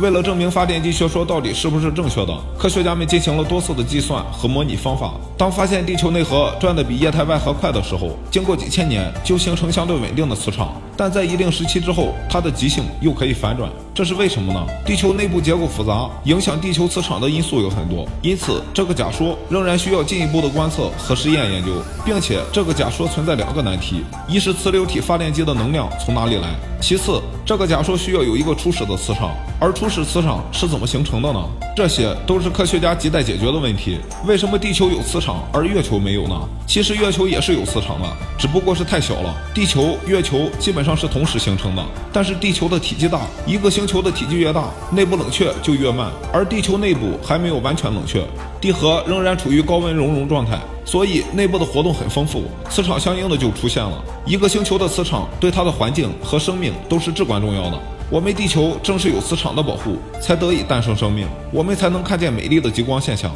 为了证明发电机学说到底是不是正确的，科学家们进行了多次的计算和模拟方法。当发现地球内核转得比液态外核快的时候，经过几千年就形成相对稳定的磁场。但在一定时期之后，它的极性又可以反转，这是为什么呢？地球内部结构复杂，影响地球磁场的因素有很多，因此这个假说仍然需要进一步的观测和实验研究，并且这个假说存在两个难题：一是磁流体发电机的能量从哪里来？其次，这个假说需要有一个初始的磁场，而初始磁场是怎么形成的呢？这些都是科学家亟待解决的问题。为什么地球有磁场，而月球没有呢？其实月球也是有磁场的，只不过是太小了。地球、月球基本上是同时形成的，但是地球的体积大，一个星球的体积越大，内部冷却就越慢，而地球内部还没有完全冷却，地核仍然处于高温熔融状态。所以内部的活动很丰富，磁场相应的就出现了。一个星球的磁场对它的环境和生命都是至关重要的。我们地球正是有磁场的保护，才得以诞生生命，我们才能看见美丽的极光现象。